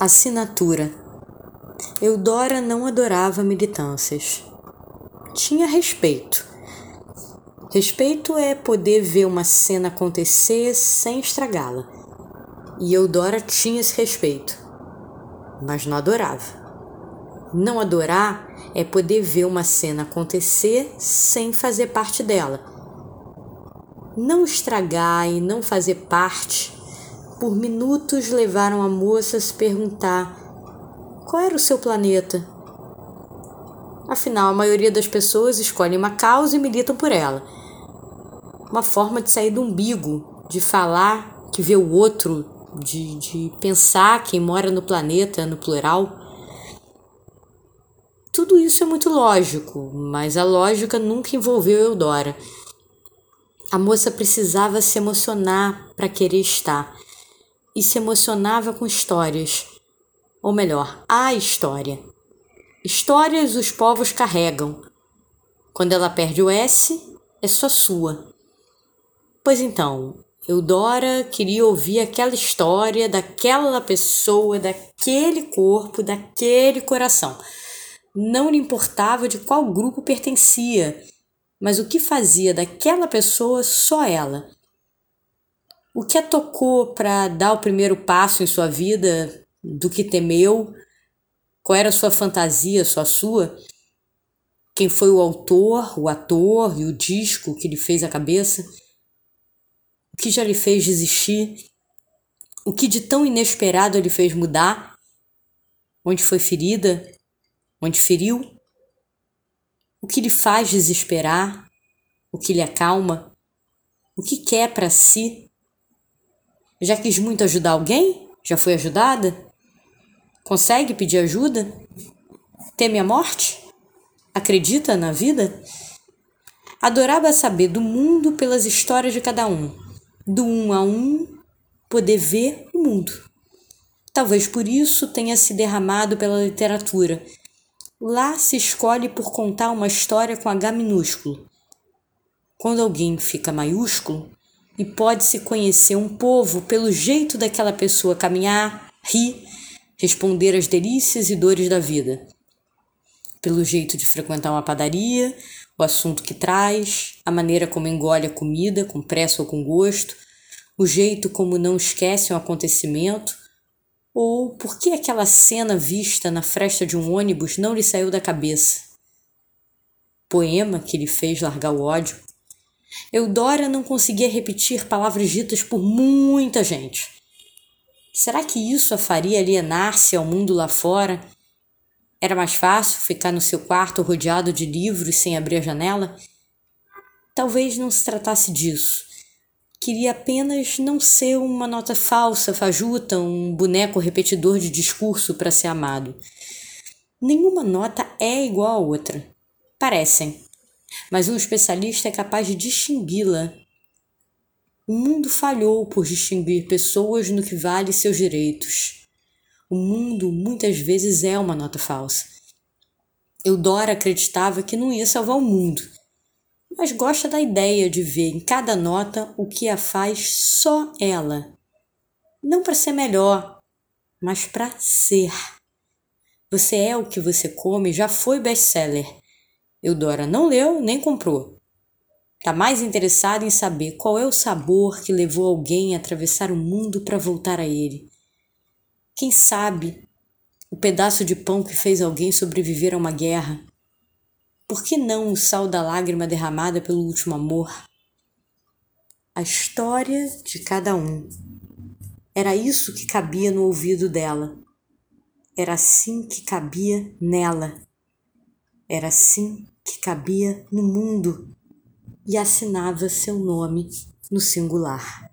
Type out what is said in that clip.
Assinatura Eudora não adorava militâncias. Tinha respeito. Respeito é poder ver uma cena acontecer sem estragá-la. E Eudora tinha esse respeito, mas não adorava. Não adorar é poder ver uma cena acontecer sem fazer parte dela. Não estragar e não fazer parte por minutos levaram a moça a se perguntar qual era o seu planeta. Afinal, a maioria das pessoas escolhe uma causa e militam por ela. Uma forma de sair do umbigo, de falar que vê o outro, de, de pensar quem mora no planeta, no plural. Tudo isso é muito lógico, mas a lógica nunca envolveu Eudora. A moça precisava se emocionar para querer estar e se emocionava com histórias, ou melhor, a história. Histórias os povos carregam. Quando ela perde o S, é só sua. Pois então, Eudora queria ouvir aquela história daquela pessoa, daquele corpo, daquele coração. Não lhe importava de qual grupo pertencia, mas o que fazia daquela pessoa só ela. O que a tocou para dar o primeiro passo em sua vida? Do que temeu? Qual era a sua fantasia, só sua? Quem foi o autor, o ator e o disco que lhe fez a cabeça? O que já lhe fez desistir? O que de tão inesperado lhe fez mudar? Onde foi ferida? Onde feriu? O que lhe faz desesperar? O que lhe acalma? O que quer para si? Já quis muito ajudar alguém? Já foi ajudada? Consegue pedir ajuda? Teme a morte? Acredita na vida? Adorava saber do mundo pelas histórias de cada um, do um a um, poder ver o mundo. Talvez por isso tenha se derramado pela literatura. Lá se escolhe por contar uma história com H minúsculo. Quando alguém fica maiúsculo, e pode-se conhecer um povo pelo jeito daquela pessoa caminhar, rir, responder às delícias e dores da vida. Pelo jeito de frequentar uma padaria, o assunto que traz, a maneira como engole a comida, com pressa ou com gosto, o jeito como não esquece um acontecimento, ou por que aquela cena vista na fresta de um ônibus não lhe saiu da cabeça. Poema que lhe fez largar o ódio, Eudora não conseguia repetir palavras ditas por muita gente. Será que isso a faria alienar-se ao mundo lá fora? Era mais fácil ficar no seu quarto rodeado de livros sem abrir a janela? Talvez não se tratasse disso. Queria apenas não ser uma nota falsa, fajuta, um boneco repetidor de discurso para ser amado. Nenhuma nota é igual a outra. Parecem, mas um especialista é capaz de distingui-la. O mundo falhou por distinguir pessoas no que vale seus direitos. O mundo muitas vezes é uma nota falsa. Eudora acreditava que não ia salvar o mundo, mas gosta da ideia de ver em cada nota o que a faz só ela. Não para ser melhor, mas para ser. Você é o que você come já foi best-seller Eudora não leu nem comprou. Está mais interessada em saber qual é o sabor que levou alguém a atravessar o mundo para voltar a ele. Quem sabe o pedaço de pão que fez alguém sobreviver a uma guerra? Por que não o sal da lágrima derramada pelo último amor? A história de cada um. Era isso que cabia no ouvido dela. Era assim que cabia nela. Era assim que cabia no mundo e assinava seu nome no singular.